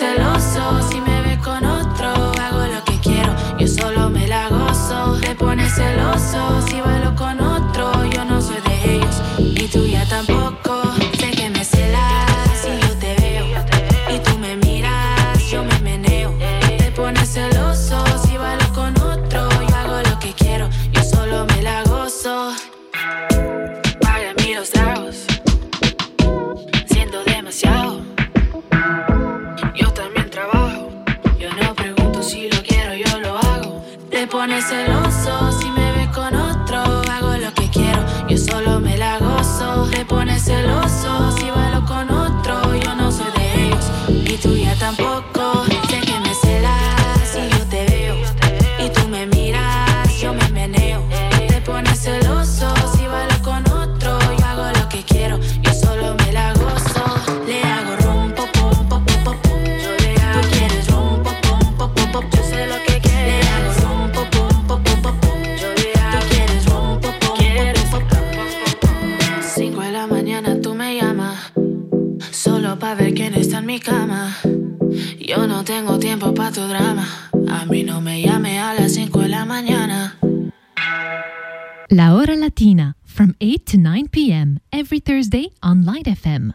Te pones Light FM.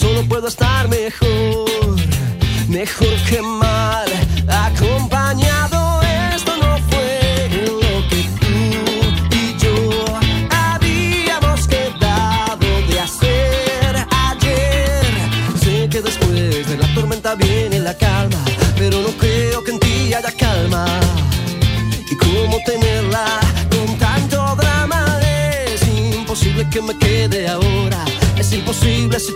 Solo puedo estar mejor, mejor que mal, acompañado. Esto no fue lo que tú y yo habíamos quedado de hacer ayer. Sé que después de la tormenta viene la calma, pero no creo que en ti haya calma. Y cómo tenerla con tanto drama es imposible que me quede ahora. Es imposible si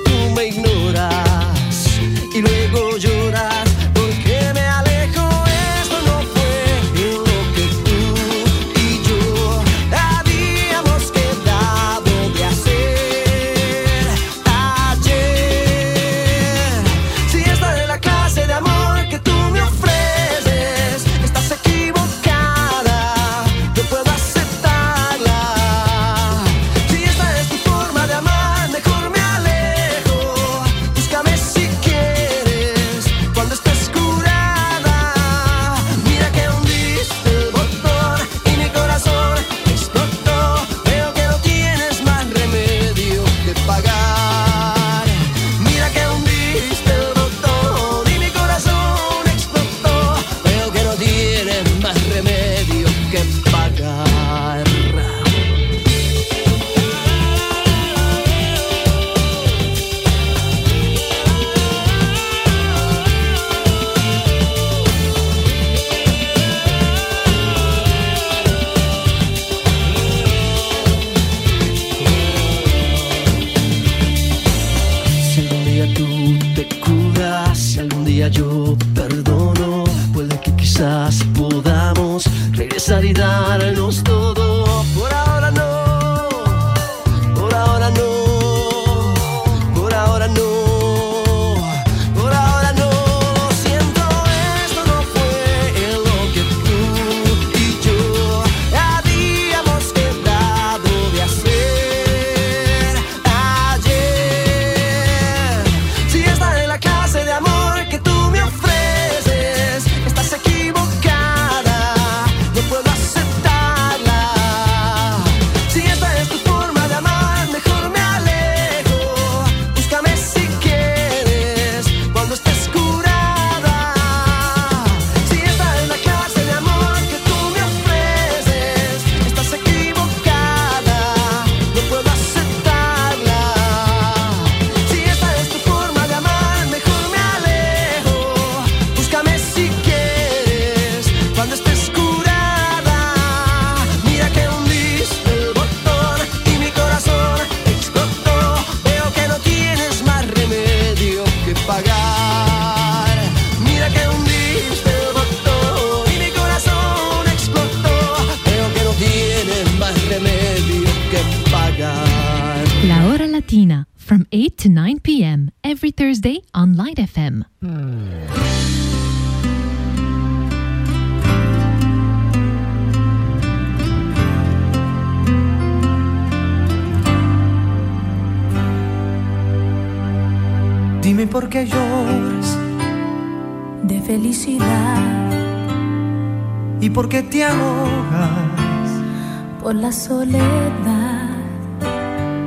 soledad.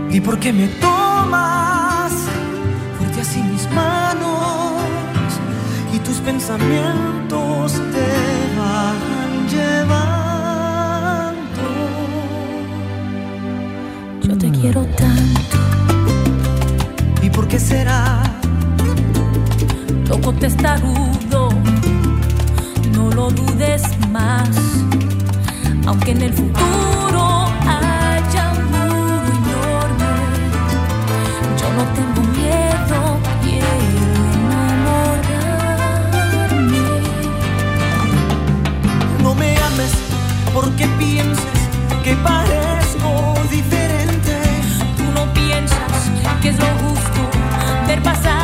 ¿Y por qué me tomas fuerte así mis manos y tus pensamientos te van llevando? Yo te quiero tanto. ¿Y por qué será? Loco testarudo, no lo dudes más, aunque en el futuro Tengo miedo, quiero enamorarme. No me ames porque pienses que parezco diferente. Tú no piensas que es lo justo ver pasar.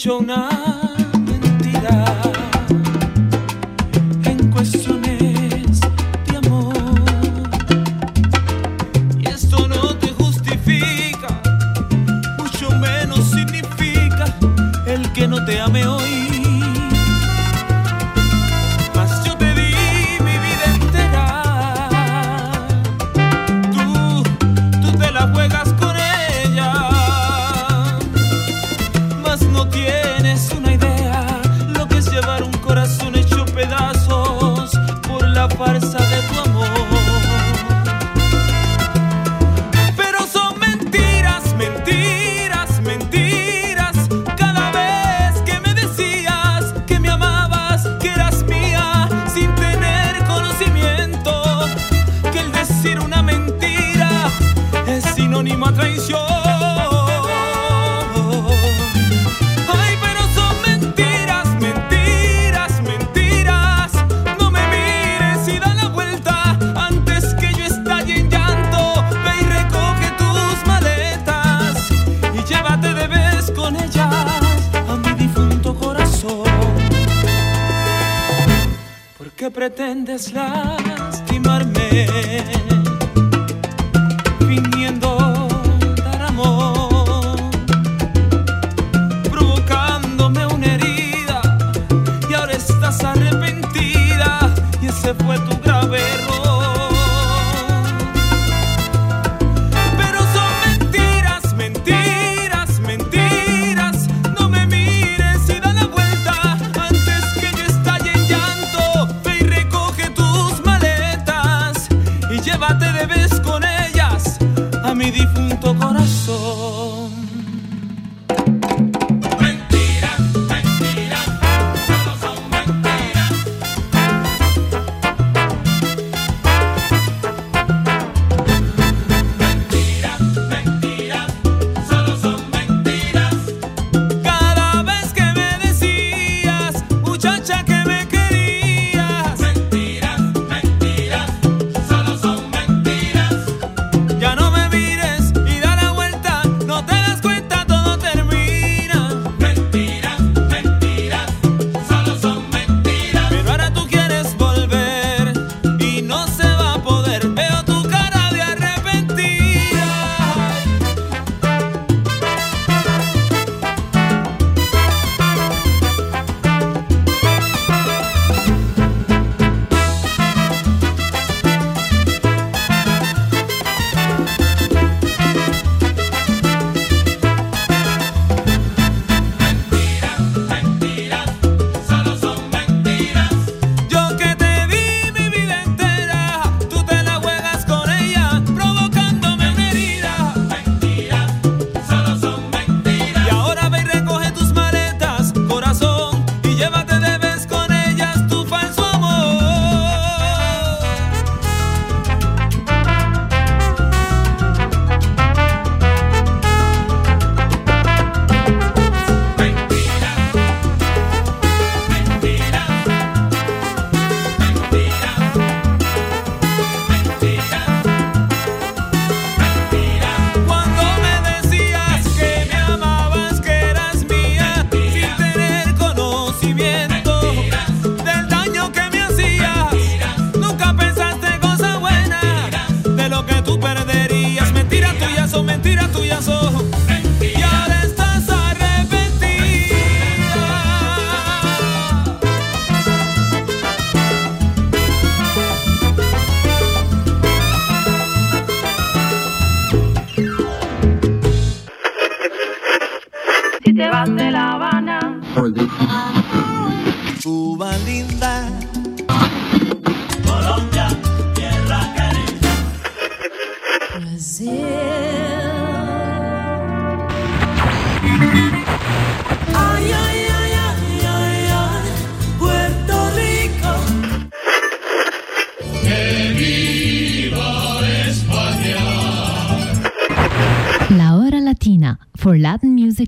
hecho nada.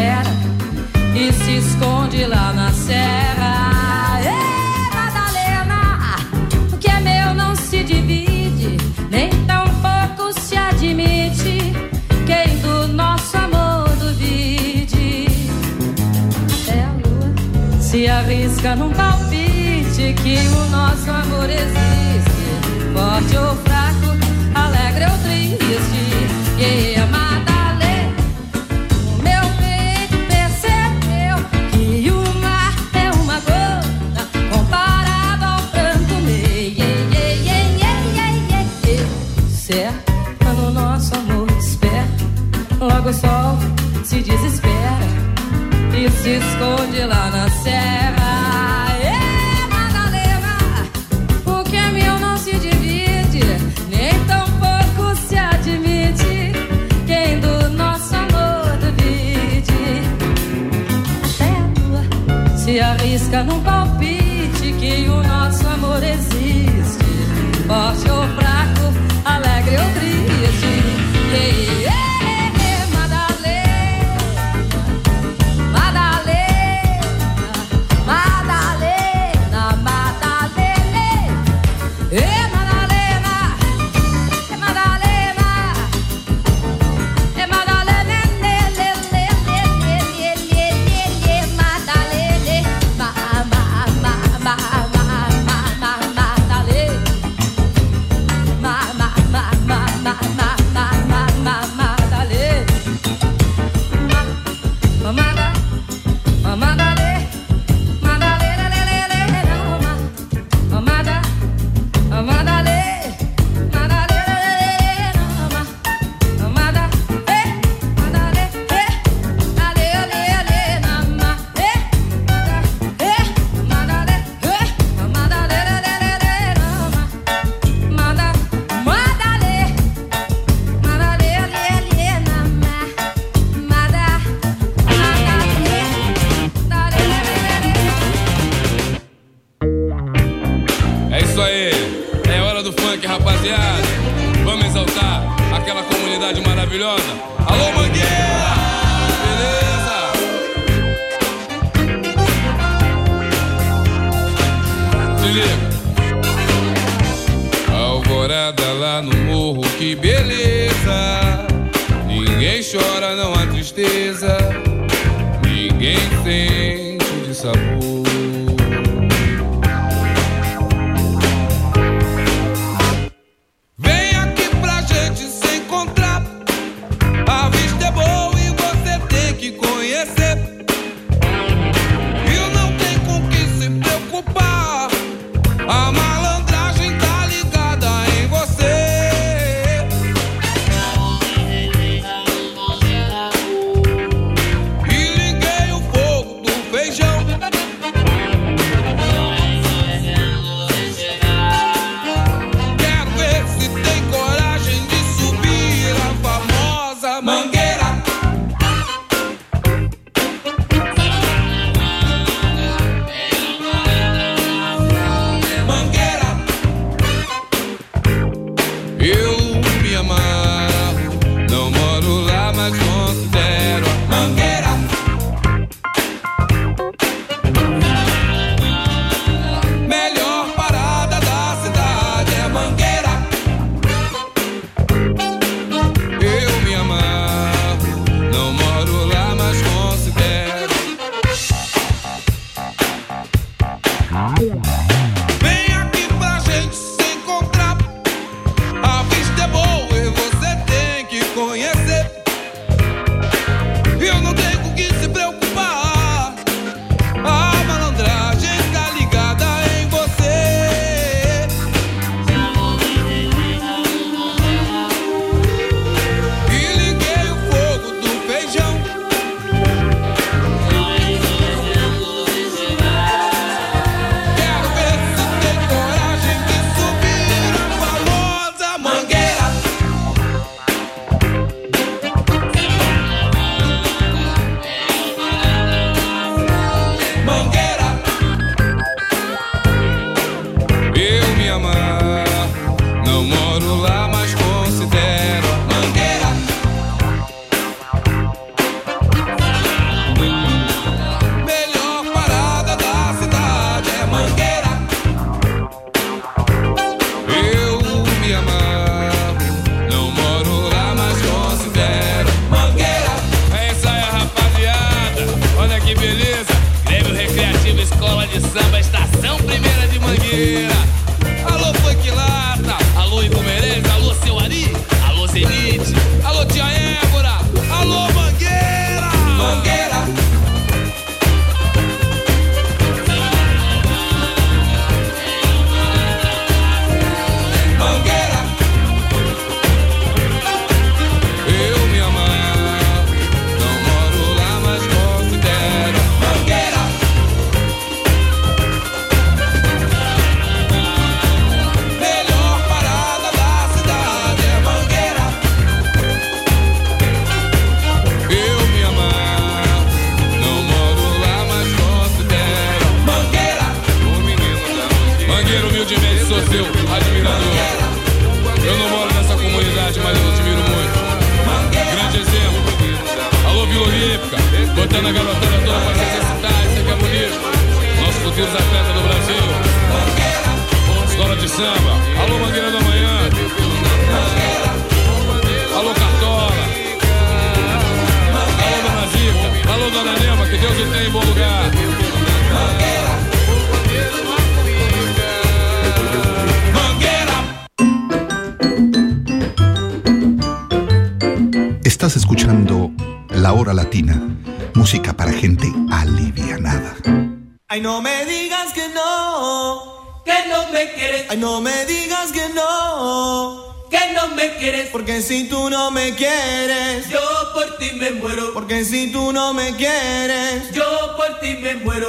espera e se esconde lá na serra. Ei, Madalena, o que é meu não se divide, nem tão pouco se admite. Quem do nosso amor duvide, até a lua se arrisca num palpite que o nosso amor existe. Forte ou num copo Ay, no me digas que no. Que no me quieres. Porque si tú no me quieres. Yo por ti me muero. Porque si tú no me quieres. Yo por ti me muero.